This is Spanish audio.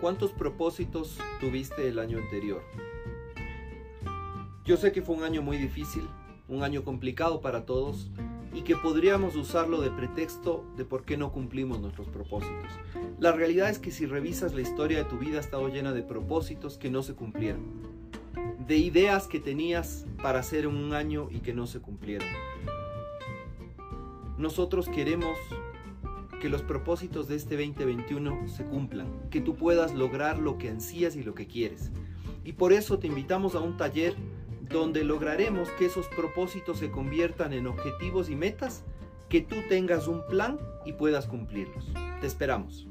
¿cuántos propósitos tuviste el año anterior? Yo sé que fue un año muy difícil, un año complicado para todos y que podríamos usarlo de pretexto de por qué no cumplimos nuestros propósitos. La realidad es que si revisas la historia de tu vida ha estado llena de propósitos que no se cumplieron, de ideas que tenías para hacer en un año y que no se cumplieron. Nosotros queremos que los propósitos de este 2021 se cumplan, que tú puedas lograr lo que ansías y lo que quieres. Y por eso te invitamos a un taller donde lograremos que esos propósitos se conviertan en objetivos y metas, que tú tengas un plan y puedas cumplirlos. Te esperamos.